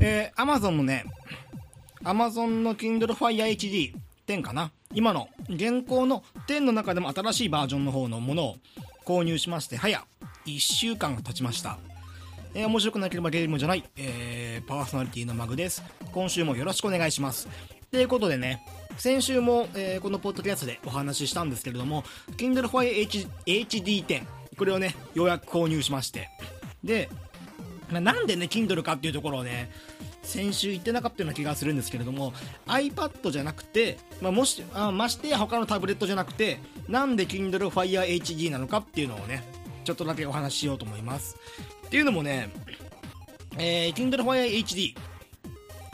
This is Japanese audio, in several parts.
えー、Amazon のね、Amazon の Kindle Fire HD 10かな。今の、現行の10の中でも新しいバージョンの方のものを購入しまして、早1週間が経ちました。えー、面白くなければゲームじゃない、えー、パーソナリティのマグです。今週もよろしくお願いします。ということでね、先週も、えー、このポッドキャストでお話ししたんですけれども、Kindle Fire HD10、これをね、ようやく購入しまして。で、まなんでね、Kindle かっていうところをね、先週言ってなかったような気がするんですけれども iPad じゃなくて、まあ、もしあましてや他のタブレットじゃなくてなんで Kindle Fire HD なのかっていうのをねちょっとだけお話ししようと思います。っていうのもね、えー、Kindle Fire HD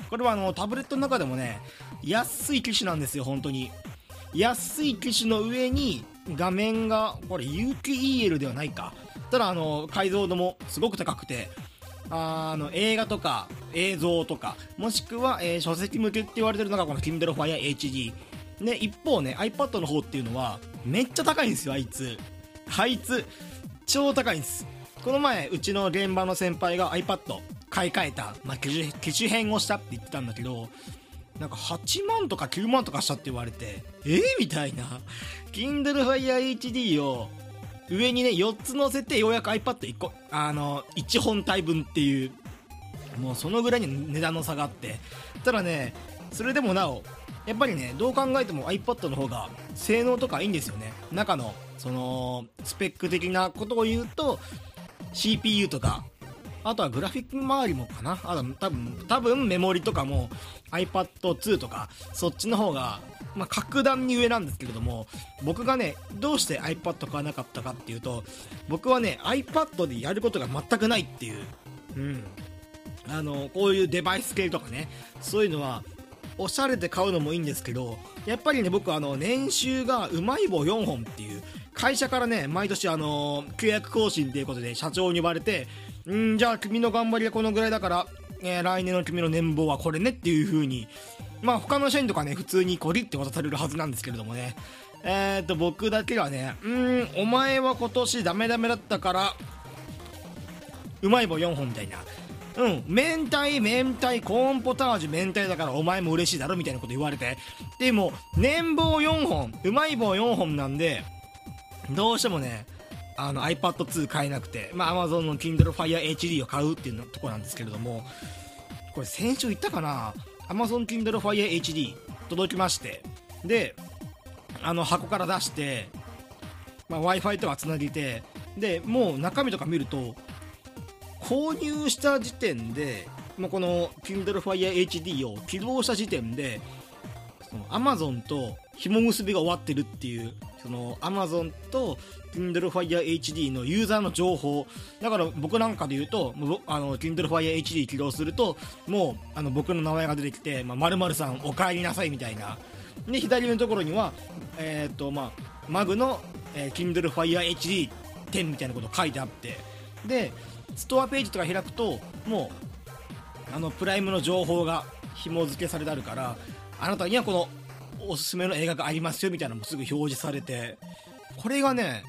これはあのタブレットの中でもね安い機種なんですよ本当に。安い機種の上に画面がこれ有機 EL ではないか。ただあの解像度もすごく高くてあの映画とか映像とかもしくは、えー、書籍向けって言われてるのがこの Kindle Fire HD で一方ね iPad の方っていうのはめっちゃ高いんですよあいつ。あいつ超高いんです。この前うちの現場の先輩が iPad 買い替えた、まあ、機種変をしたって言ってたんだけどなんか8万とか9万とかしたって言われてえー、みたいな。Kindle Fire HD を上にね4つ乗せてようやく iPad1 個あの1本体分っていうもうそのぐらいに値段の差があってただねそれでもなおやっぱりねどう考えても iPad の方が性能とかいいんですよね。中のそのスペック的なことを言うと CPU とかあとはグラフィック周りもかな。あ多分多分メモリとかも iPad2 とかそっちの方がまあ、格段に上なんですけれども僕がねどうして iPad 買わなかったかっていうと僕はね iPad でやることが全くないっていう。うん。あのこういうデバイス系とかねそういうのはおしゃれで買うのもいいんですけどやっぱりね僕あの年収がうまい棒4本っていう会社からね毎年あの契約更新っていうことで社長に呼ばれてんじゃあ君の頑張りはこのぐらいだから、えー、来年の君の年俸はこれねっていう風にまあ他の社員とかね普通にコリって渡されるはずなんですけれどもね。えー、っと僕だけはねうんお前は今年ダメダメだったからうまい棒4本みたいな。うん、明太、明太、コーンポタージュ、明太だからお前も嬉しいだろみたいなこと言われて。でも、年俸4本、うまい棒4本なんで、どうしてもね、あの iPad2 買えなくて、まあ Amazon の Kindle Fire HD を買うっていうとこなんですけれども、これ先週言ったかな？Amazon Kindle Fire HD 届きまして、で、あの箱から出して、まあ、Wi-Fi とかつなげて、で、もう中身とか見ると、購入した時点で、まあ、この Kindle Fire HD を起動した時点でその Amazon と紐結びが終わってるっていうその Amazon と Kindle Fire HD のユーザーの情報。だから僕なんかで言うとあの Kindle Fire HD 起動するともうあの僕の名前が出てきて「まる、あ、さんお帰りなさい」みたいな。で左上のところにはえっ、とまあマグの、えー、Kindle Fire HD10 みたいなこと書いてあって。でストアページとか開くともうあのプライムの情報が紐付けされてあるからあなたにはこのおすすめの映画がありますよみたいなのもすぐ表示されて。これがね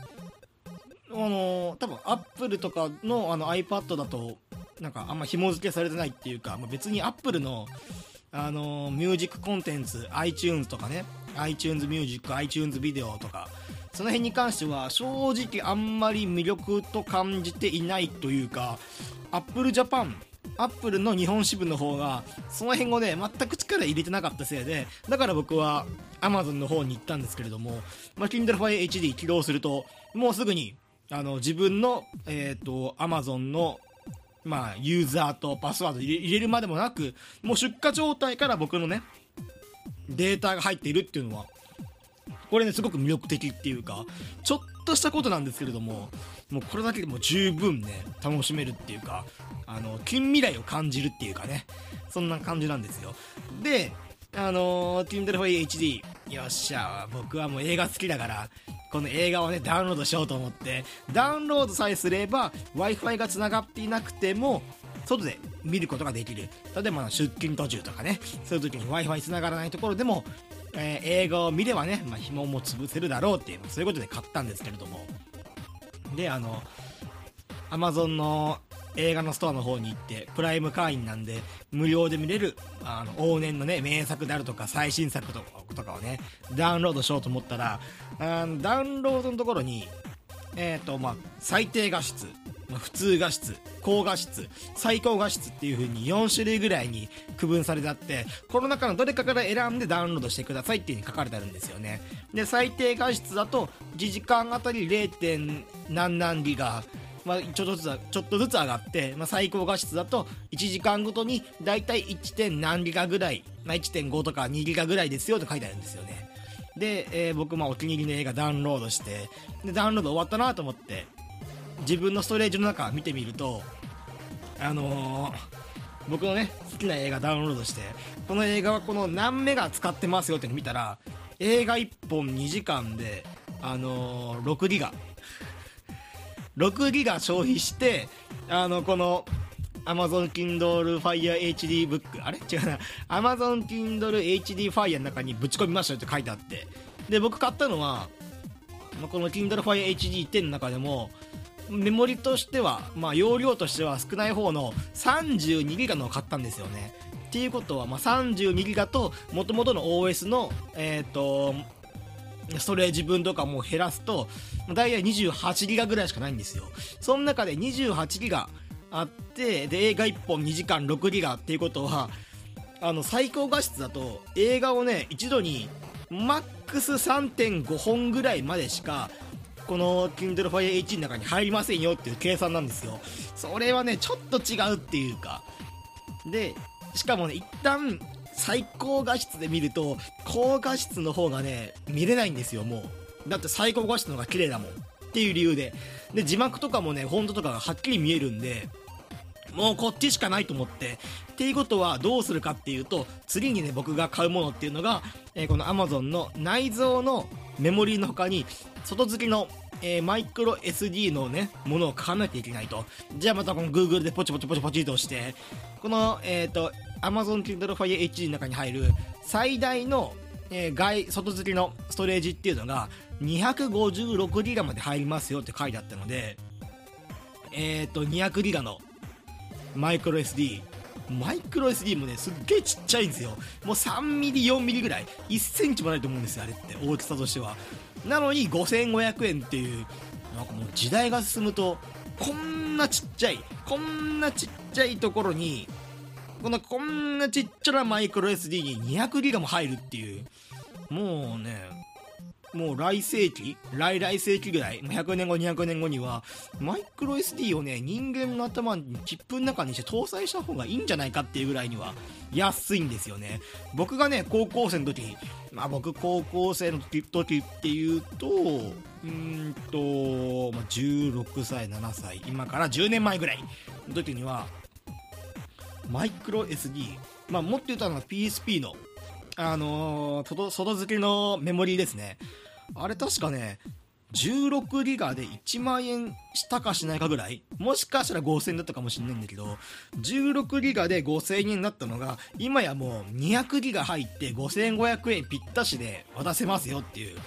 あの多分アップルとかのあの iPad だとなんかあんま紐付けされてないっていうか、まあ、別にアップルのあのミュージックコンテンツ iTunes とかね iTunes ミュージック iTunes ビデオとかその辺に関しては正直あんまり魅力と感じていないというか Apple Japan アップルの日本支部の方がその辺をね全く力入れてなかったせいでだから僕は Amazon の方に行ったんですけれども、まあ、Kindle Fire HD 起動するともうすぐにあの自分の、えーと、Amazon のまあ、ユーザーとパスワード入れるまでもなくもう出荷状態から僕のねデータが入っているっていうのはこれねすごく魅力的っていうかちょっとしたことなんですけれどももうこれだけでも十分ね楽しめるっていうかあの近未来を感じるっていうかねそんな感じなんですよ。であのー、Kindle for HD よっしゃ僕はもう映画好きだからこの映画をねダウンロードしようと思ってダウンロードさえすれば w i f i がつながっていなくても外で見ることができる。例えば出勤途中とかねそういう時に w i f i つながらないところでもえー、映画を見ればね、まあ、紐も潰せるだろうっていう、そういうことで買ったんですけれども。で、あの、Amazon の映画のストアの方に行ってプライム会員なんで無料で見れるあの往年のね名作であるとか最新作とかとかをねダウンロードしようと思ったらあのダウンロードのところにえっ、ー、とまあ最低画質普通画質高画質最高画質っていう風に4種類ぐらいに区分されてあってこの中のどれかから選んでダウンロードしてくださいっていう風に書かれてあるんですよねで最低画質だと1時間あたり 0. 何何ギガまあ、ちょっとずつちょっとずつ上がって、まあ、最高画質だと1時間ごとにだいたい 1. 点何ギガぐらい、まあ、1.5とか2ギガぐらいですよと書いてあるんですよねで、えー、僕、ま、お気に入りの映画ダウンロードしてでダウンロード終わったなと思って自分のストレージの中見てみるとあのー、僕のね好きな映画ダウンロードしてこの映画はこの何メガ使ってますよって見たら映画1本2時間であのー、6ギガ。6ギガ消費してあのこの Amazon Kindle Fire HD ブックあれ？違うな。Amazon Kindle HD Fire の中にぶち込みましたよって書いてあって。で僕買ったのは、まあ、この Kindle Fire HD10 の中でもメモリとしては、まあ、容量としては少ない方の32ギガのを買ったんですよね。っていうことは、まあ、32ギガと元々の OS の、えっ、ー、とストレージ分とかも減らすと、だいたい28ギガぐらいしかないんですよ。その中で28ギガあって、で、映画1本2時間6ギガっていうことは、あの、最高画質だと、映画をね、一度に、マックス3.5本ぐらいまでしかこの Kindle Fire H の中に入りませんよっていう計算なんですよ。それはねちょっと違うっていうか。でしかもね一旦最高画質で見ると高画質の方がね見れないんですよもう。だって最高画質の方が綺麗だもんっていう理由で。で字幕とかもねフォントとかがはっきり見えるんでもうこっちしかないと思って。っていうことはどうするかっていうと、次にね、僕が買うものっていうのが、えー、この Amazon の内蔵のメモリーの他に、外付きの、えー、マイクロ SD のね、ものを買わなきゃいけないと。じゃあまたこの Google でポチポチポチポチとして、この、えっ、ー、と、Amazon Kindle Fire HD の中に入る最大の、えー、外、外付きのストレージっていうのが 256GB まで入りますよって書いてあったので、えっ、ー、と、200GB のマイクロ SD マイクロ SD もねすっげえちっちゃいんですよ。もう3ミリ4ミリぐらい。1センチもないと思うんですよあれって大きさとしては。なのに5500円っていうなんかもう時代が進むとこんなちっちゃいこんなちっちゃいところにこのこんなちっちゃなマイクロ SD に200ギガも入るっていう。もうねもう来世紀来来世紀ぐらい、100年後、200年後には、マイクロ SD をね、人間の頭にチップの中にして搭載した方がいいんじゃないかっていうぐらいには安いんですよね。僕がね、高校生の時、まあ僕高校生の時っていうと、うんと、まあ、16歳、7歳、今から10年前ぐらいの時には、マイクロ SD、まあもっと言ったのは PSP のあのー、外付けのメモリーですね。あれ確かね、16ギガで1万円したかしないかぐらいもしかしたら5000円だったかもしんないんだけど、16ギガで5000円になったのが、今やもう200ギガ入って5500円ぴったしで渡せますよっていう。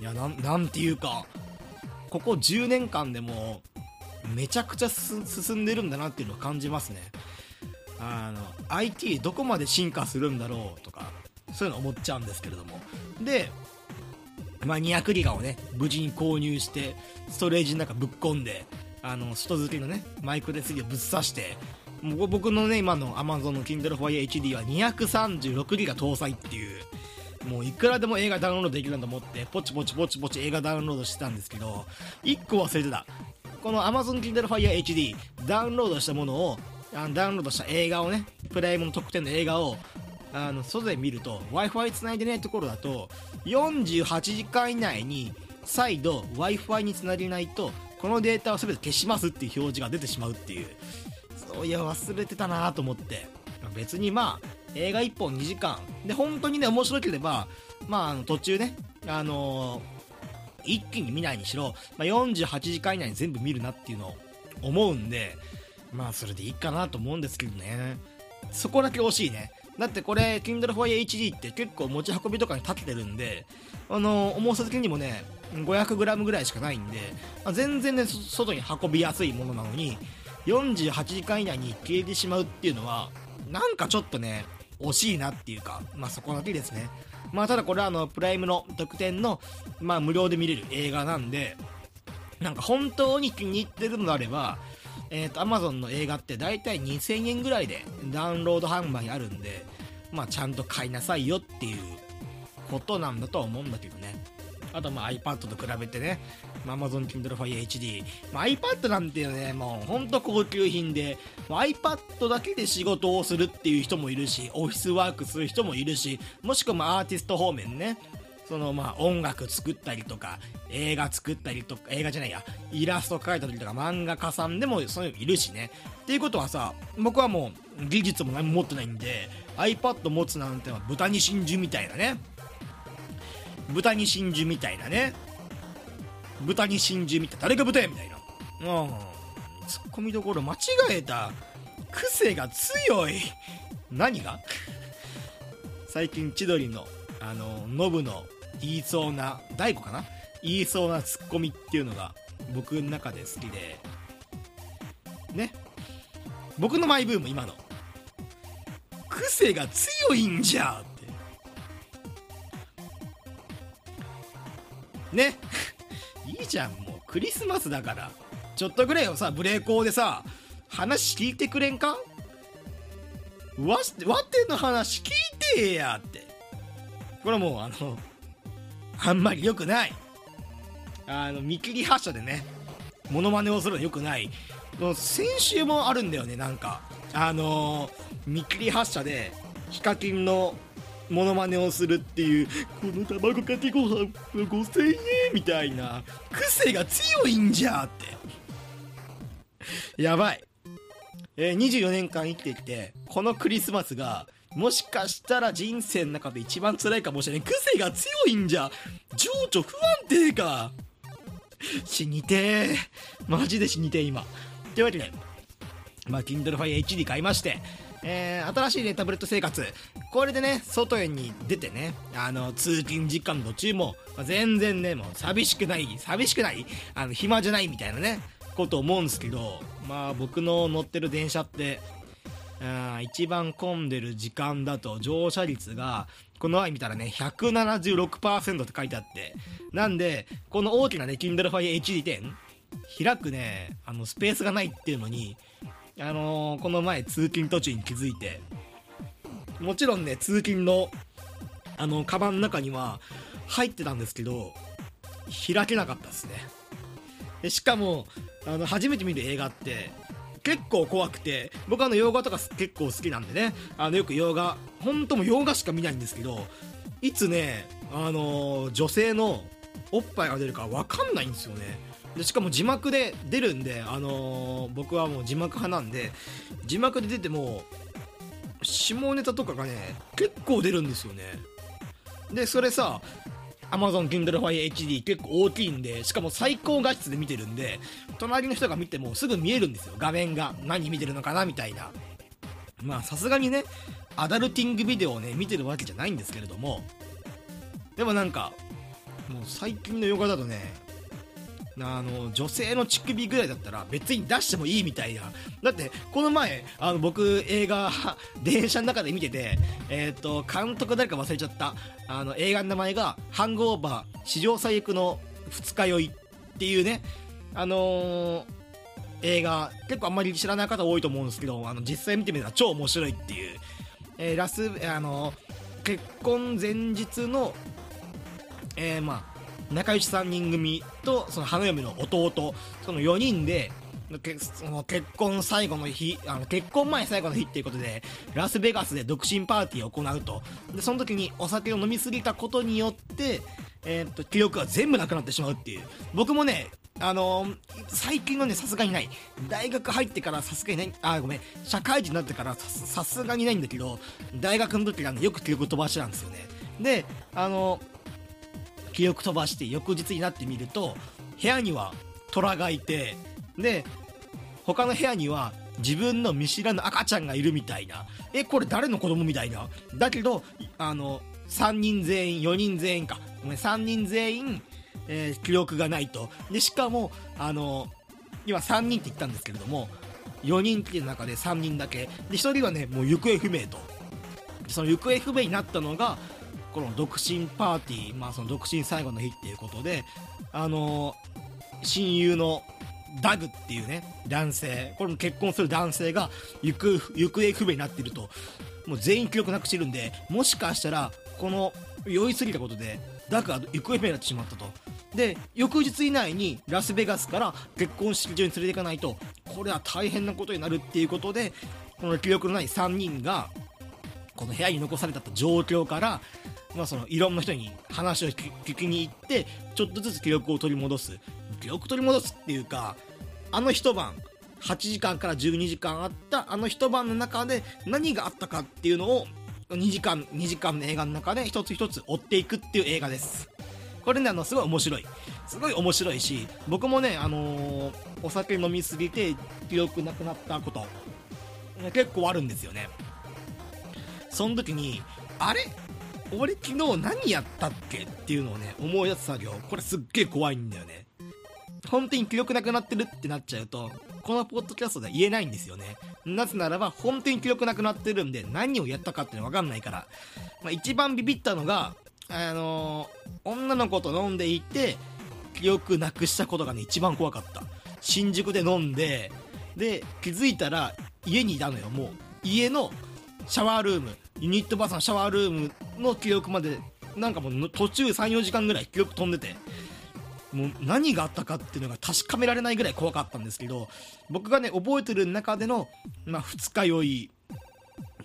いや、なん、なんていうか、ここ10年間でも、めちゃくちゃ進んでるんだなっていうのを感じますね。あの、IT どこまで進化するんだろうとか、そういうの思っちゃうんですけれども。で、まあ、200ギガをね、無事に購入して、ストレージの中ぶっ込んで、あの、外付けのね、マイクロ SD をぶっ刺して、もう僕のね、今の Amazon の Kindle Fire HD は236ギガ搭載っていう、もういくらでも映画ダウンロードできるんだと思って、ポチポチポチポチ映画ダウンロードしてたんですけど、1個忘れてた。この Amazon Kindle Fire HD、ダウンロードしたものを、あのダウンロードした映画をね、プライムの特典の映画をあの外で見ると w i f i つないでないところだと48時間以内に再度 w i f i につなげないとこのデータを全て消しますっていう表示が出てしまうっていう。そういや忘れてたなと思って。別にまあ映画1本2時間。で本当にね面白ければまああの途中ねあのー、一気に見ないにしろ、まあ、48時間以内に全部見るなっていうのを思うんでまあそれでいいかなと思うんですけどね。そこだけ惜しいね。だってこれ Kindle Fire HD って結構持ち運びとかに立ててるんであの重さ的にもね 500g ぐらいしかないんで、ま、全然ね外に運びやすいものなのに48時間以内に消えてしまうっていうのはなんかちょっとね惜しいなっていうかまあそこだけですね。まあただこれはあのプライムの特典のまあ無料で見れる映画なんでなんか本当に気に入ってるのであればえっ、ー、と Amazon の映画って大体2000円ぐらいでダウンロード販売あるんでまあちゃんと買いなさいよっていうことなんだとは思うんだけどね。あとまあ iPad と比べてね、まあ、Amazon Kindle Fire HD、まあ、iPad なんていうねもうほんと高級品で、まあ、iPad だけで仕事をするっていう人もいるしオフィスワークする人もいるしもしくはアーティスト方面ね。そのまあ音楽作ったりとか映画作ったりとか映画じゃないやイラスト描いたりとか漫画家さんでもそういういるしね。っていうことはさ僕はもう技術も何も持ってないんで iPad 持つなんてのは豚に真珠みたいなね。豚に真珠みたいなね。豚に真珠みたいな。誰が豚やみたいな。うん。ツッコミどころ間違えた癖が強い。何が？最近千鳥のあのノブの言いそうな大悟かな？言いそうなツッコミっていうのが僕の中で好きで。ね。僕のマイブーム今の。癖が強いんじゃって。ね。いいじゃんもうクリスマスだから。ちょっとぐらいをさブレーコーでさ話聞いてくれんか？わわての話聞いてやって。これはもうあのあんまり良くない。あの見切り発車でねモノマネをするの良くない。先週もあるんだよねなんか。あのー、見切り発車でヒカキンのモノマネをするっていうこの卵かけご飯5000円みたいな癖が強いんじゃって。やばい、えー、24年間生きてきてこのクリスマスがもしかしたら人生の中で一番辛いかもしれない。癖が強いんじゃ。情緒不安定か。死にてーマジで死にてー今。というわけでまあ Kindle Fire HD 買いましてえー、新しいねタブレット生活。これでね外に出てねあの通勤時間の途中も、まあ、全然ねもう寂しくない寂しくないあの暇じゃないみたいなねこと思うんですけどまあ僕の乗ってる電車って一番混んでる時間だと乗車率がこの前見たらね176%って書いてあって。なんでこの大きなね Kindle Fire HD 10開くねあのスペースがないっていうのにあのー、この前通勤途中に気づいて。もちろんね通勤のあのカバンの中には入ってたんですけど開けなかったですね。でしかもあの初めて見る映画って結構怖くて僕あの洋画とか結構好きなんでね。あのよく洋画本当も洋画しか見ないんですけどいつねあの、女性のおっぱいが出るか分かんないんですよね。でしかも字幕で出るんで、あのー、僕はもう字幕派なんで字幕で出ても下ネタとかがね結構出るんですよね。でそれさ Amazon Kindle Fire HD 結構大きいんで、しかも最高画質で見てるんで、隣の人が見てもすぐ見えるんですよ、画面が。何見てるのかなみたいな。まあさすがにね、アダルティングビデオをね、見てるわけじゃないんですけれども、でもなんか、もう最近のヨガだとね、あの女性の乳首ぐらいだったら別に出してもいいみたいな。だってこの前あの僕映画 電車の中で見ててえっ、ー、と監督誰か忘れちゃった。あの映画の名前が「ハングオーバー史上最悪の二日酔い」っていうね。あのー、映画結構あんまり知らない方多いと思うんですけどあの実際見てみたら超面白いっていう、えー、ラスあの結婚前日のえー、まあ仲良し3人組とその花嫁の弟その4人でその結婚最後の日あの結婚前最後の日っていうことでラスベガスで独身パーティーを行うと。でその時にお酒を飲みすぎたことによって、えー、っと記憶が全部なくなってしまうっていう。僕もねあのー、最近はねさすがにない。大学入ってからさすがにない。あごめん。社会人になってからさすがにないんだけど大学の時は、ね、よく記憶飛ばしてたんですよね。であのー記憶飛ばして翌日になってみると部屋には虎がいてで他の部屋には自分の見知らぬ赤ちゃんがいるみたいな。えこれ誰の子供みたいな？だけどあの3人全員4人全員か。ごめん3人全員、えー、記憶がないと。でしかもあの今3人って言ったんですけれども4人来てる中で3人だけ。で1人はねもう行方不明と。その行方不明になったのがこの独身パーティー、まあ、その独身最後の日っていうことであの親友のダグっていうね男性これも結婚する男性が行方行方不明になっているともう全員記憶なくしてるんでもしかしたらこの酔いすぎたことでダグが行方不明になってしまったと。で翌日以内にラスベガスから結婚式場に連れて行かないとこれは大変なことになるっていうことでこの記憶のない3人がこの部屋に残された状況からまあ、そのいろんな人に話を聞きに行ってちょっとずつ記憶を取り戻す。記憶取り戻すっていうかあの一晩8時間から12時間あったあの一晩の中で何があったかっていうのを2時間2時間の映画の中で一つ一つ追っていくっていう映画です。これねあのすごい面白い。すごい面白いし僕もねあのー、お酒飲みすぎて記憶なくなったこと結構あるんですよね。その時にあれ？俺昨日何やったっけっていうのをね思い出す作業。これすっげえ怖いんだよね。本当に記憶なくなってるってなっちゃうとこのポッドキャストでは言えないんですよね。なぜならば本当に記憶なくなってるんで何をやったかっていうの分かんないから、まあ、一番ビビったのがあのー、女の子と飲んでいて記憶なくしたことがね一番怖かった。新宿で飲んでで気づいたら家にいたのよ。もう家のシャワールーム。ユニットバスのシャワールームの記憶までなんかもう途中34時間ぐらい記憶飛んでてもう何があったかっていうのが確かめられないぐらい怖かったんですけど僕がね覚えてる中での、まあ、二日酔い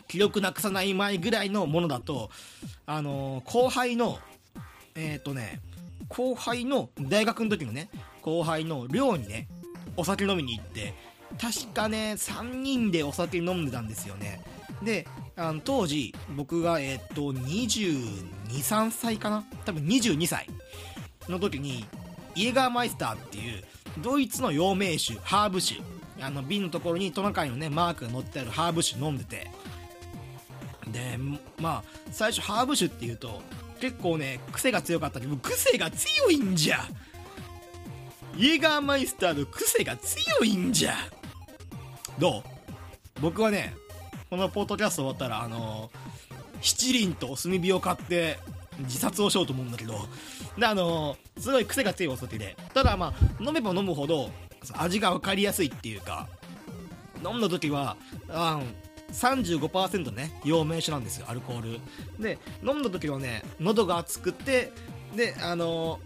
記憶なくさない前ぐらいのものだとあのー、後輩のえっ、ー、とね後輩の大学の時のね後輩の寮にねお酒飲みに行って確かね3人でお酒飲んでたんですよね。であの当時僕がえっと223歳かな？多分22歳の時にイエガーマイスターっていうドイツの陽明酒ハーブ酒あの瓶のところにトナカイのねマークが載ってあるハーブ酒飲んでて。でまあ最初ハーブ酒っていうと結構ね癖が強かったけど癖が強いんじゃ。イエガーマイスターの癖が強いんじゃ。どう？僕はねこのポッドキャスト終わったらあの七輪と炭火を買って自殺をしようと思うんだけど。であのすごい癖が強いお酒で。ただまあ飲めば飲むほど味が分かりやすいっていうか飲んだ時はあ35%ね陽明酒なんですよアルコール。で飲んだ時はね喉が熱くてであの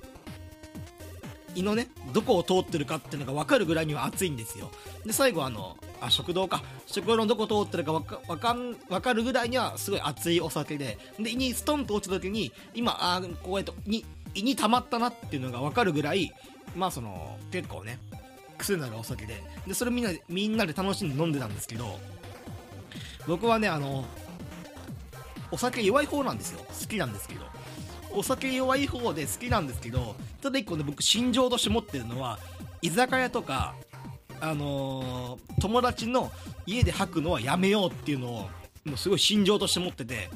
胃のねどこを通ってるかっていうのが分かるぐらいには熱いんですよ。で最後あのあ食堂か。食堂のどこ通ってるか分か分かん分かるぐらいにはすごい熱いお酒で。で胃にストンと落ちた時に今あこうやってに胃に溜まったなっていうのが分かるぐらいまあその結構ね癖になるお酒で。でそれみんなみんなで楽しんで飲んでたんですけど僕はねあのお酒弱い方なんですよ。好きなんですけど。お酒弱い方で好きなんですけどただ一個ね僕心情として持ってるのは居酒屋とかあのー、友達の家で吐くのはやめようっていうのをもうすごい心情として持ってて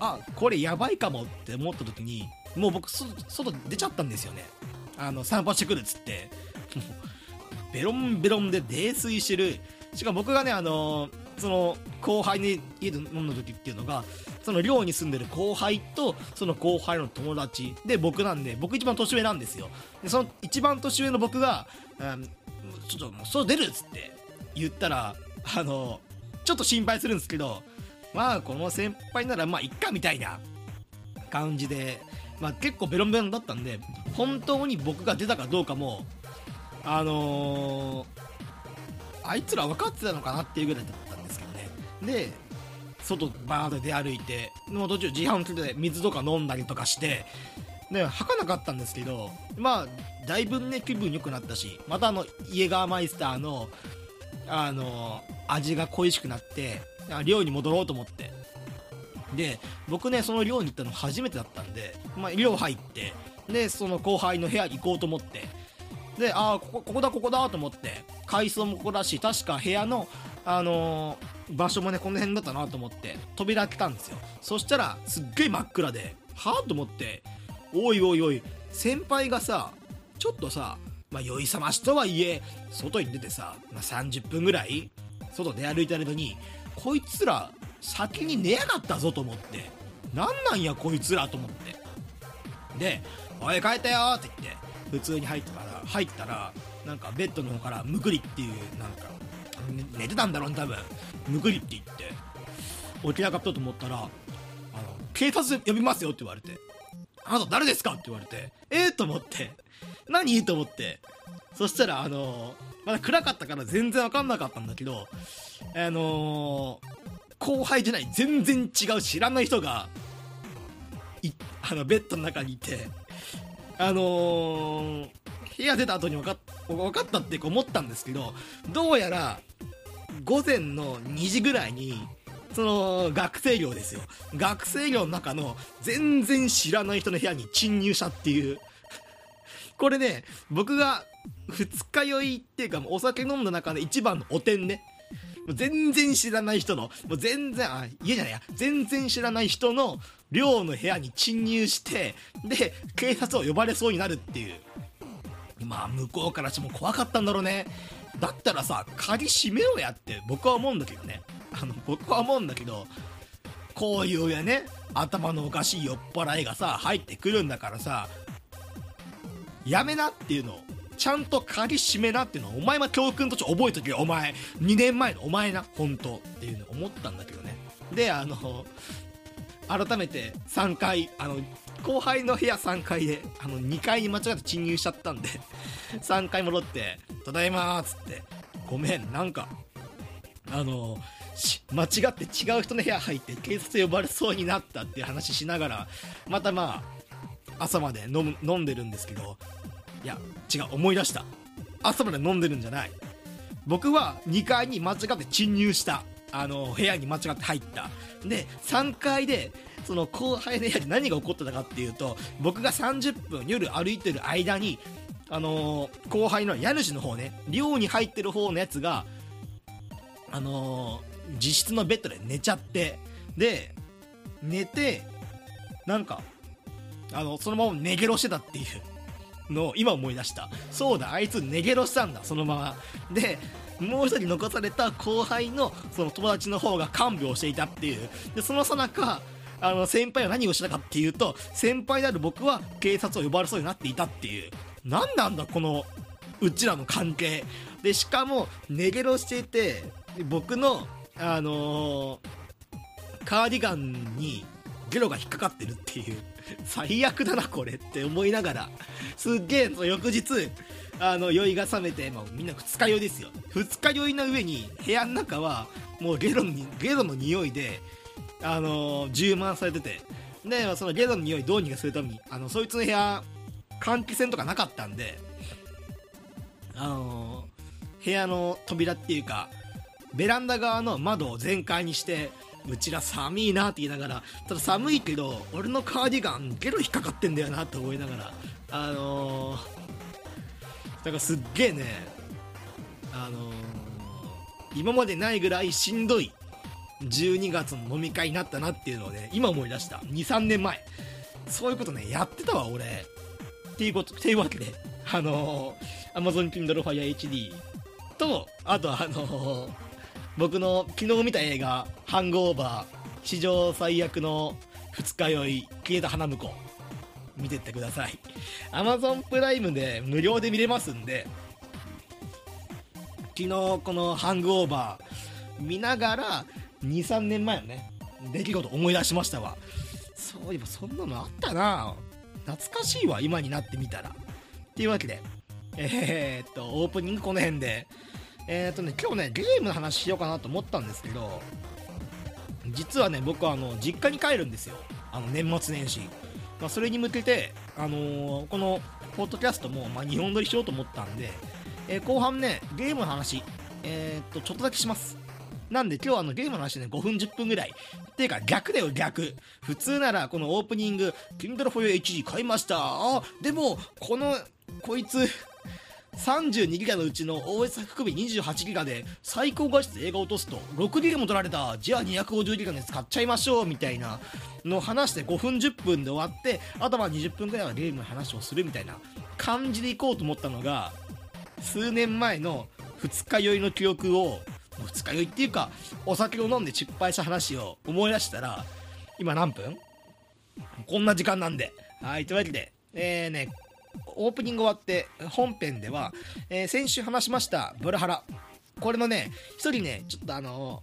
あこれやばいかもって思った時にもう僕外出ちゃったんですよね。あの散歩してくるっつって。ベロンベロンで泥酔してる。しかも僕がねあのー、その後輩に家で飲んだ時っていうのがその寮に住んでる後輩とその後輩の友達で僕なんで僕一番年上なんですよ。でその一番年上の僕が、うんちょっともう外出るっつって言ったらあのちょっと心配するんですけどまあこの先輩ならまあいっかみたいな感じで、まあ、結構ベロンベロンだったんで本当に僕が出たかどうかもあのー、あいつら分かってたのかなっていうぐらいだったんですけどね。で外バーッと出歩いてもう途中自販機で水とか飲んだりとかしてね、吐かなかったんですけど、まあ、だいぶね、気分良くなったし、またあの、イエガーマイスターの、あの、味が恋しくなって、寮に戻ろうと思って。で、僕ね、その寮に行ったの初めてだったんで、まあ、寮入って、で、その後輩の部屋に行こうと思って、で、ああ、ここ、ここだ、ここだと思って、階層もここだし、確か部屋の、あのー、場所もね、この辺だったなと思って、扉開けたんですよ。そしたら、すっげえ真っ暗で、はぁと思って、おいおいおい先輩がさちょっとさまあ酔い覚ましとはいえ外に出てさ、まあ、30分ぐらい外出歩いてるのにこいつら先に寝やがったぞと思ってなんなんやこいつらと思ってで「おい帰ったよ」って言って普通に入ったから入ったらなんかベッドの方からむくりっていうなんか寝てたんだろうね多分。むくりって言って。起きなかったと思ったらあの警察呼びますよって言われて。あなた誰ですかって言われて。えー、と思って。何？と思って。そしたらあのまだ暗かったから全然わかんなかったんだけどあの後輩じゃない全然違う知らない人がいあのベッドの中にいてあのー、部屋出た後に分か分かったって思ったんですけどどうやら午前の2時ぐらいにその学生寮ですよ。学生寮の中の全然知らない人の部屋に侵入したっていう。これね僕が二日酔いっていうかお酒飲んだ中で一番のおてんね。もう全然知らない人の、もう全然、あ、家じゃないや、全然知らない人の寮の部屋に侵入して、で、警察を呼ばれそうになるっていう。まあ、向こうからしても怖かったんだろうね。だったらさ、鍵閉めようやって僕は思うんだけどね。あの、僕は思うんだけど、こういうやね、頭のおかしい酔っ払いがさ、入ってくるんだからさ、やめなっていうのをちゃんと鍵閉めなっていうのはお前は教訓として覚えとけよお前2年前のお前な本当っていうの思ったんだけどねであの改めて3回あの後輩の部屋3階であの2階に間違って侵入しちゃったんで 3階戻って「ただいま」っつって「ごめんなんかあの間違って違う人の部屋入って警察呼ばれそうになったっていう話しながらまたまあ朝まで飲む飲んでるんですけどいや違う思い出した。朝まで飲んでるんじゃない。僕は2階に間違って侵入した。あの部屋に間違って入った。で3階でその後輩の部屋で何が起こってたかっていうと僕が30分夜歩いてる間にあのー、後輩の家主の方ね寮に入ってる方のやつがあのー、自室のベッドで寝ちゃってで寝てなんかあのそのまま寝ゲロしてたっていうのを今思い出した。そうだあいつ寝ゲロしたんだそのまま。でもう一人残された後輩のその友達の方が看病していたっていう。でそのさなかあの先輩は何をしたかっていうと先輩である僕は警察を呼ばれそうになっていたっていう。何なんだこのうちらの関係。でしかも寝ゲロしていて僕のあのー、カーディガンにゲロが引っかかってるっていう 最悪だなこれって思いながらすっげえ翌日あの酔いが覚めて、まあ、みんな二日酔いですよ。二日酔いの上に部屋の中はもうゲロにゲロの匂いであの、充満されてて。でそのゲロの匂いどうにかするためにあのそいつの部屋換気扇とかなかったんであの、部屋の扉っていうかベランダ側の窓を全開にしてうちら寒いなって言いながらただ寒いけど俺のカーディガンゲロ引っかかってんだよなって思いながらあのー、だからすっげえねあのー、今までないぐらいしんどい12月の飲み会になったなっていうのをね今思い出した。23年前。そういうことねやってたわ俺。っていうことっていうわけであのー、Amazon Kindle Fire HD とあとあのー僕の昨日見た映画「ハングオーバー」史上最悪の二日酔い消えた花婿。見てってください。Amazon プライムで無料で見れますんで。昨日この「ハングオーバー」見ながら23年前のね出来事思い出しましたわ。そういえばそんなのあったな。懐かしいわ今になってみたら。っていうわけでえー、っとオープニングこの辺でえっ、ー、とね、今日ね、ゲームの話しようかなと思ったんですけど、実はね、僕はあの、実家に帰るんですよ。あの、年末年始。まあ、それに向けて、あのー、この、ポッドキャストも、まあ、日本撮りしようと思ったんで、えー、後半ね、ゲームの話、えっと、ちょっとだけします。なんで今日はあのゲームの話ね、5分10分ぐらい。っていうか逆だよ逆。普通ならこのオープニング、Kindle for HD 買いました。あ、でも、この、こいつ、32ギガのうちの OS 含め28ギガで最高画質映画落とすと6ギガも取られたじゃあ250ギガのやつ買っちゃいましょうみたいなの話して5分10分で終わってあとは20分ぐらいはゲームの話をするみたいな感じでいこうと思ったのが数年前の二日酔いの記憶を二日酔いっていうかお酒を飲んで失敗した話を思い出したら今何分？こんな時間なんで。はいというわけでえーねオープニング終わって本編では、えー先週話しましたブルハラ。これのね一人ねちょっとあの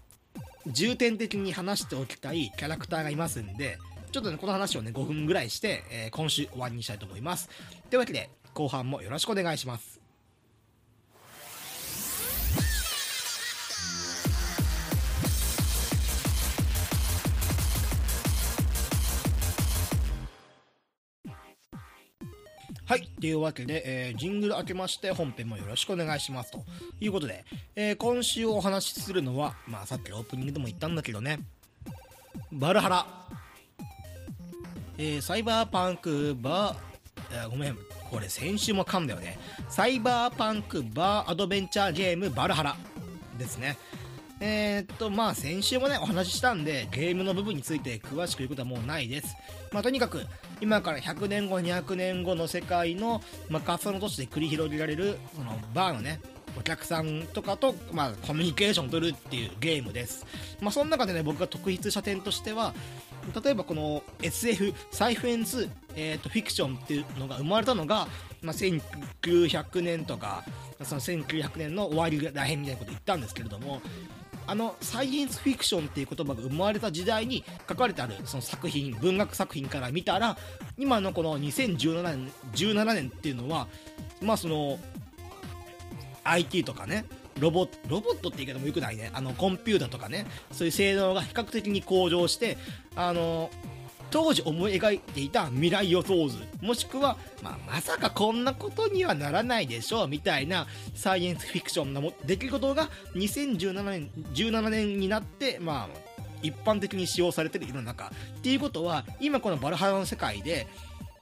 重点的に話しておきたいキャラクターがいますんでちょっとねこの話をね5分ぐらいして、えー今週終わりにしたいと思います。というわけで後半もよろしくお願いします。はい。というわけで、えージングル開けまして本編もよろしくお願いします。ということで、えー今週お話しするのは、まあさっきオープニングでも言ったんだけどね、バルハラ。えーサイバーパンクバー、ごめん、これ先週も噛んだよね。サイバーパンクバーアドベンチャーゲームバルハラですね。えーっと、まあ先週もね、お話ししたんで、ゲームの部分について詳しく言うことはもうないです。まあとにかく、今から100年後、200年後の世界の、まあ仮想の都市で繰り広げられる、そのバーのね、お客さんとかと、まあ、コミュニケーションを取るっていうゲームです。まあ、その中でね、僕が特筆した点としては、例えばこの SF、サイフェンス、えー、とフィクションっていうのが生まれたのが、まあ、1900年とか、その1900年の終わりらへんみたいなこと言ったんですけれども、あのサイエンスフィクションっていう言葉が生まれた時代に書かれてあるその作品文学作品から見たら今のこの2017年 ,17 年っていうのはまあその IT とかねロボロボットって言い方もよくないね。あのコンピューターとかね。そういう性能が比較的に向上してあの当時思い描いていた未来予想図。もしくは、まあ、まさかこんなことにはならないでしょうみたいなサイエンスフィクションなも出来事が2017年 ,17 年になって、まあ、一般的に使用されてる世の中。っていうことは今このバルハラの世界で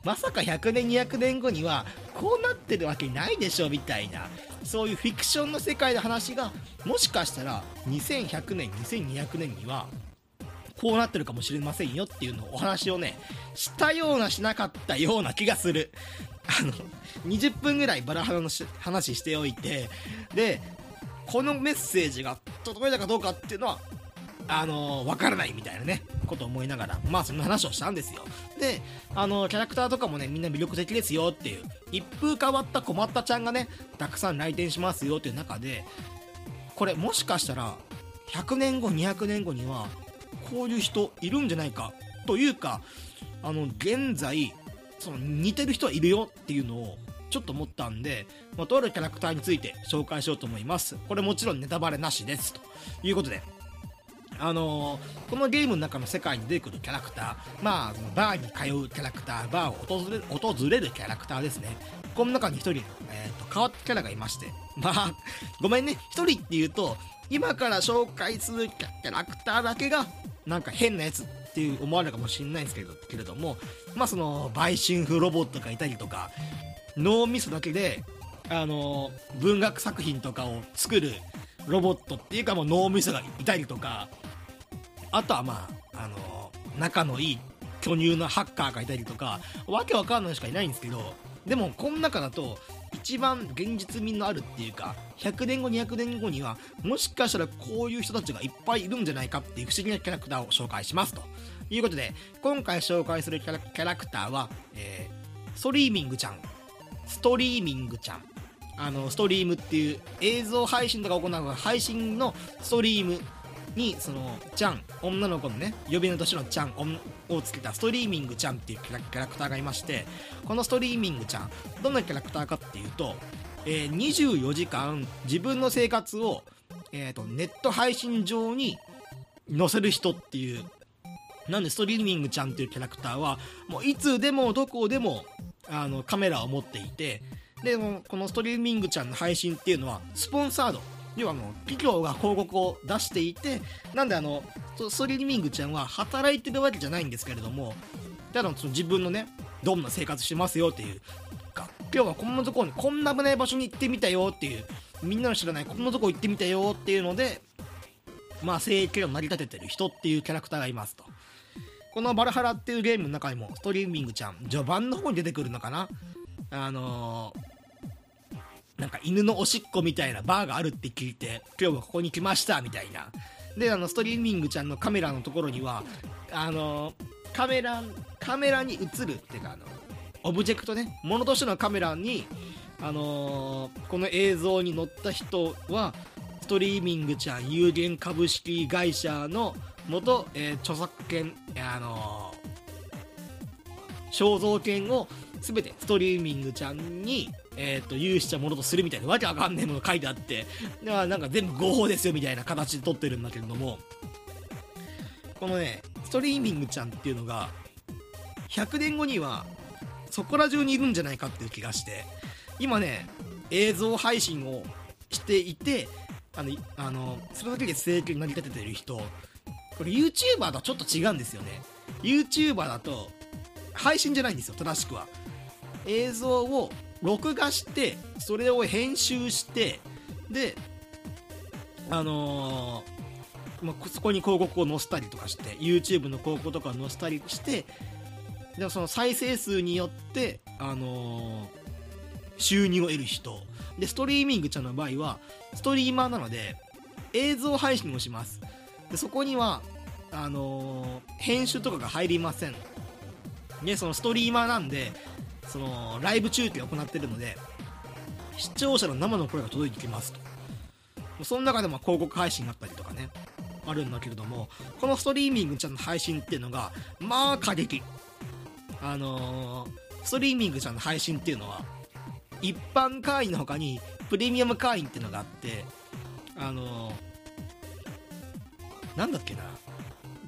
まさか100年200年後にはこうなってるわけないでしょみたいなそういうフィクションの世界の話がもしかしたら2100年2200年にはこうなってるかもしれませんよっていうのをお話をねしたようなしなかったような気がする。あの20分ぐらいバラハラの話しておいて。でこのメッセージが届いたかどうかっていうのはあのわからないみたいなねことを思いながらまあそんな話をしたんですよ。であのキャラクターとかもねみんな魅力的ですよっていう一風変わった困ったちゃんがねたくさん来店しますよっていう中でこれもしかしたら100年後200年後にはこういう人いるんじゃないかというかあの現在その似てる人はいるよっていうのをちょっと思ったんで、まあ、とあるキャラクターについて紹介しようと思います。これもちろんネタバレなしですということで。あのーこのゲームの中の世界に出てくるキャラクターまあそのバーに通うキャラクターバーを訪れる訪れるキャラクターですね。この中に一人、えー、と変わったキャラがいまして。まあごめんね。一人っていうと今から紹介するキャラクターだけがなんか変なやつっていう思われるかもしれないんですけどけれどもまあその売春風ロボットがいたりとか脳みそだけであの文学作品とかを作るロボットっていうかもう脳みそがいたりとかあとはまああの仲のいい巨乳なハッカーがいたりとかわけわかんないしかいないんですけどでもこの中だと一番現実味のあるっていうか100年後200年後にはもしかしたらこういう人たちがいっぱいいるんじゃないかっていう不思議なキャラクターを紹介しますと。いうことで今回紹介するキャラクターは、えーストリーミングちゃん。ストリーミングちゃん。あのストリームっていう映像配信とか行う配信のストリームにそのちゃん女の子のね呼び名としてのちゃんをつけたストリーミングちゃんっていうキャラクターがいましてこのストリーミングちゃんどんなキャラクターかっていうと、えー24時間自分の生活を、えーとネット配信上に載せる人っていうなんでストリーミングちゃんっていうキャラクターはもういつでもどこでもあのカメラを持っていてでこのストリーミングちゃんの配信っていうのはスポンサード。要はあの企業が広告を出していてなんであのストリーミングちゃんは働いてるわけじゃないんですけれどもただその自分のねどんな生活してますよっていうか今日はこんなところにこんな危ない場所に行ってみたよっていうみんなの知らないこんなとこ行ってみたよっていうのでまあ生計を成り立ててる人っていうキャラクターがいますと。このバルハラっていうゲームの中にもストリーミングちゃん序盤の方に出てくるのかな。あのーなんか犬のおしっこみたいなバーがあるって聞いて今日はここに来ましたみたいな。であのストリーミングちゃんのカメラのところにはあのカメラカメラに映るっていうかあのオブジェクトねものとしてのカメラにあのーこの映像に載った人はストリーミングちゃん有限株式会社の元、えー著作権あのー肖像権を全てストリーミングちゃんに、えー、と有したものとするみたいなわけわかんないもの書いてあってだからなんか全部合法ですよみたいな形で撮ってるんだけれどもこのねストリーミングちゃんっていうのが100年後にはそこら中にいるんじゃないかっていう気がして今ね映像配信をしていてあのあのそれだけで生計に成り立ててる人これ YouTuber とはちょっと違うんですよね。YouTuber だと配信じゃないんですよ正しくは。映像を録画してそれを編集してであのーまあ、そこに広告を載せたりとかして YouTube の広告とか載せたりしてでその再生数によって、あのー収入を得る人。でストリーミングちゃんの場合はストリーマーなので映像配信をします。でそこにはあのー編集とかが入りません。でそのストリーマーなんでそのライブ中継を行ってるので視聴者の生の声が届いてきますと。その中でも広告配信があったりとかねあるんだけれどもこのストリーミングちゃんの配信っていうのがまあ過激。あのーストリーミングちゃんの配信っていうのは一般会員の他にプレミアム会員っていうのがあってあのーなんだっけな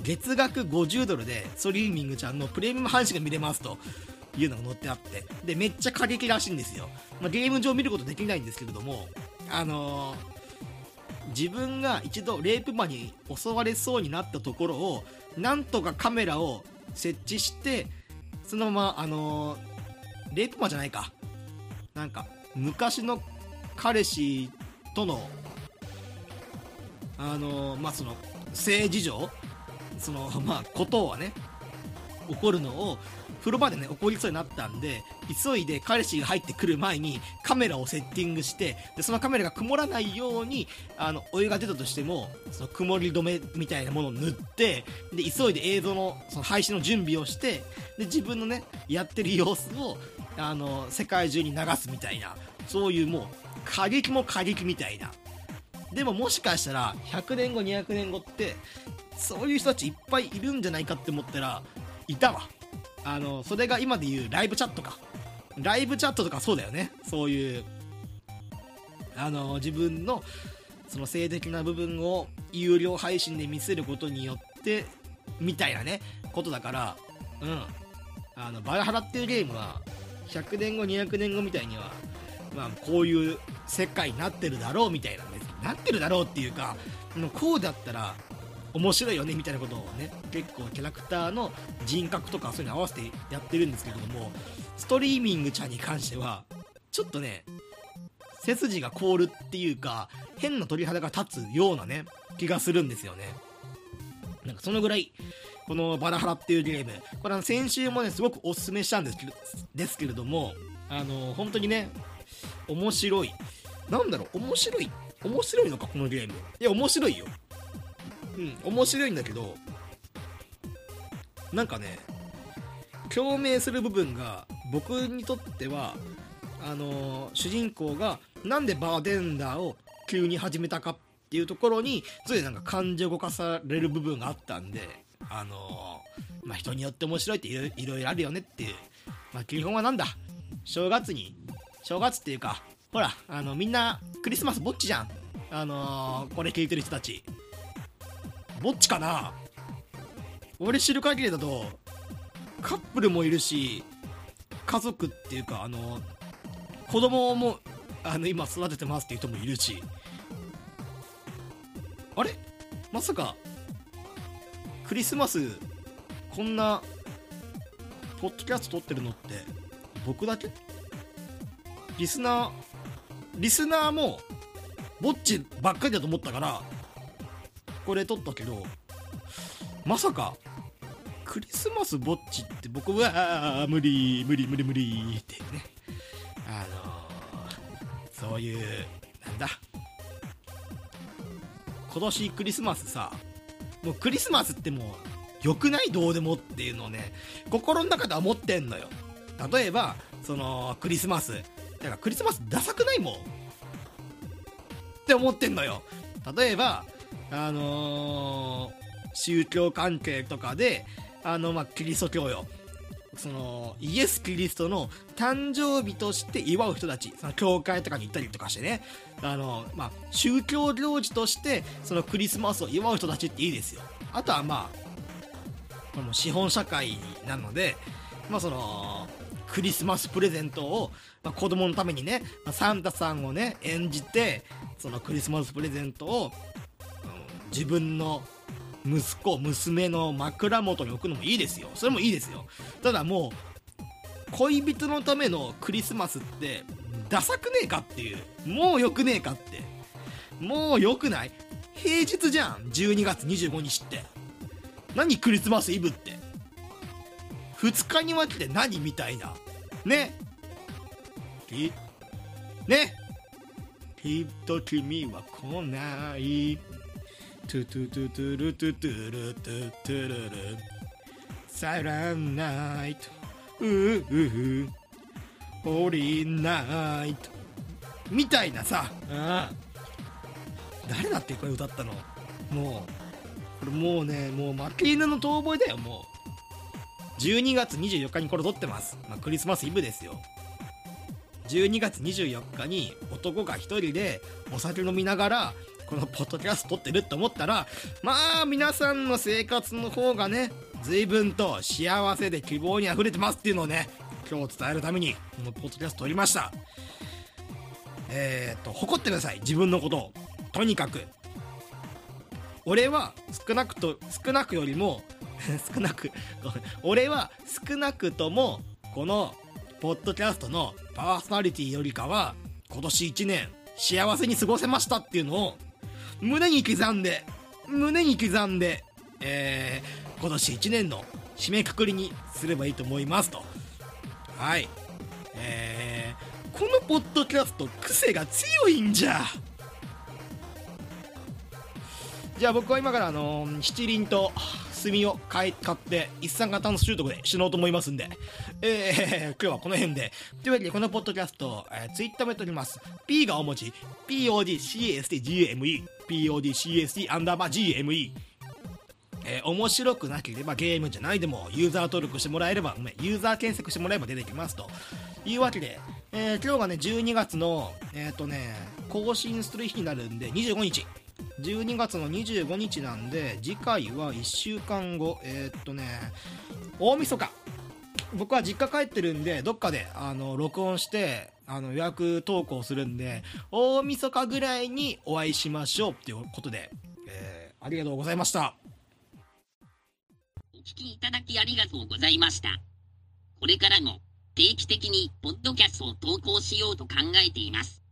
月額50ドルでストリーミングちゃんのプレミアム配信が見れますと。いうのが載ってあって。でめっちゃ過激らしいんですよ、まあ、ゲーム上見ることできないんですけれどもあのー自分が一度レイプ魔に襲われそうになったところをなんとかカメラを設置してそのままあのーレイプ魔じゃないか。なんか昔の彼氏とのあのーまあその性事情そのまあことはね起こるのを風呂場でね起こりそうになったんで急いで彼氏が入ってくる前にカメラをセッティングしてでそのカメラが曇らないようにあのお湯が出たとしてもその曇り止めみたいなものを塗ってで急いで映像のその配信の準備をしてで自分のねやってる様子をあの世界中に流すみたいなそういうもう過激も過激みたいな。でももしかしたら100年後200年後ってそういう人たちいっぱいいるんじゃないかって思ったらいたわ。あのそれが今で言うライブチャットか。ライブチャットとかそうだよね。そういうあの自分のその性的な部分を有料配信で見せることによってみたいなねことだからうん。あのバラハラっていうゲームは100年後200年後みたいにはまあこういう世界になってるだろうみたいな別になってるだろうっていうかもうこうだったら面白いよねみたいなことをね結構キャラクターの人格とかそういうの合わせてやってるんですけれどもストリーミングちゃんに関してはちょっとね背筋が凍るっていうか変な鳥肌が立つようなね気がするんですよね。なんかそのぐらいこのバラハラっていうゲーム。これあの先週もねすごくおすすめしたんですけどですけれどもあの本当にね面白い。なんだろう面白い面白いのかこのゲーム。いや面白いよ。うん。面白いんだけどなんかね共鳴する部分が僕にとってはあのー主人公がなんでバーテンダーを急に始めたかっていうところにそれでなんか感情動かされる部分があったんであのーまあ人によって面白いっていろいろいろいろあるよねっていうまあ基本はなんだ正月に正月っていうかほらあのみんなクリスマスぼっちじゃん。あのーこれ聞いてる人たち。ぼっちかな？俺知る限りだとカップルもいるし家族っていうかあの子供もあの今育ててますっていう人もいるし。あれ？まさかクリスマスこんなポッドキャスト撮ってるのって僕だけ？リスナーリスナーもぼっちばっかりだと思ったからこれ撮ったけどまさかクリスマスぼっちって僕は無理無理無理無理ってね。あのーそういうなんだ。今年クリスマスさもうクリスマスってもう良くないどうでもっていうのをね心の中では思ってんのよ。例えばそのクリスマス。だからクリスマスダサくないもん。って思ってんのよ。例えばあのー、宗教関係とかであのまあキリスト教よ。そのイエス・キリストの誕生日として祝う人たちその教会とかに行ったりとかしてね。あの、まあ、宗教行事としてそのクリスマスを祝う人たちっていいですよ。あとはまあもう資本社会なので、まあ、そのクリスマスプレゼントを、まあ、子供のためにね、まあ、サンタさんをね演じてそのクリスマスプレゼントを、自分の息子娘の枕元に置くのもいいですよ。それもいいですよ。ただもう恋人のためのクリスマスってダサくねえかっていう。もうよくねえかって。もうよくない。平日じゃん。12月25日って。何クリスマスイブって。2日に分けて何みたいな。ね。ね。きっと君は来ない。トゥトゥトゥトゥルトゥトゥルトゥトゥルル。サイランナイトううう。ホーリーナイトみたいなさ、うん、誰だってこれ歌ったの？もう。これもうねもう負け犬の遠吠えだよもう。12月24日にこれ撮ってます、まあ、クリスマスイブですよ。12月24日に男が一人でお酒飲みながらこのポッドキャスト撮ってるって思ったらまあ皆さんの生活の方がね随分と幸せで希望にあふれてますっていうのをね今日伝えるためにこのポッドキャスト撮りました。えー、っと誇ってください。自分のことを。とにかく。俺は少なくと少なくよりも 少なく俺は少なくともこのポッドキャストのパーソナリティよりかは今年1年幸せに過ごせましたっていうのを胸に刻んで胸に刻んで、えー、今年1年の締めくくりにすればいいと思いますと。はい。えー、このポッドキャスト癖が強いんじゃ。じゃあ僕は今からあのー、七輪と炭を買い買って一酸化炭素中毒で死のうと思いますんで、えー、今日はこの辺で。というわけで、このポッドキャスト、えー、ツイッターもやっております。P が大文字、PODCASTGME、PODCAST アンダーバー GME。えー、面白くなければゲームじゃないでもユーザー登録してもらえれば、ごめ、ユーザー検索してもらえば出てきますというわけで、えー、今日がね、12月の、えっ、ー、とね、更新する日になるんで、25日。12月の25日なんで次回は1週間後えー、っとね大晦日僕は実家帰ってるんでどっかであの録音してあの予約投稿するんで 大晦日ぐらいにお会いしましょうっていうことで、えー、ありがとうございました。お聞きいただきありがとうございました。これからも定期的にポッドキャストを投稿しようと考えています。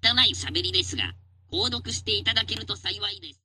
拙い喋りですが購読していただけると幸いです。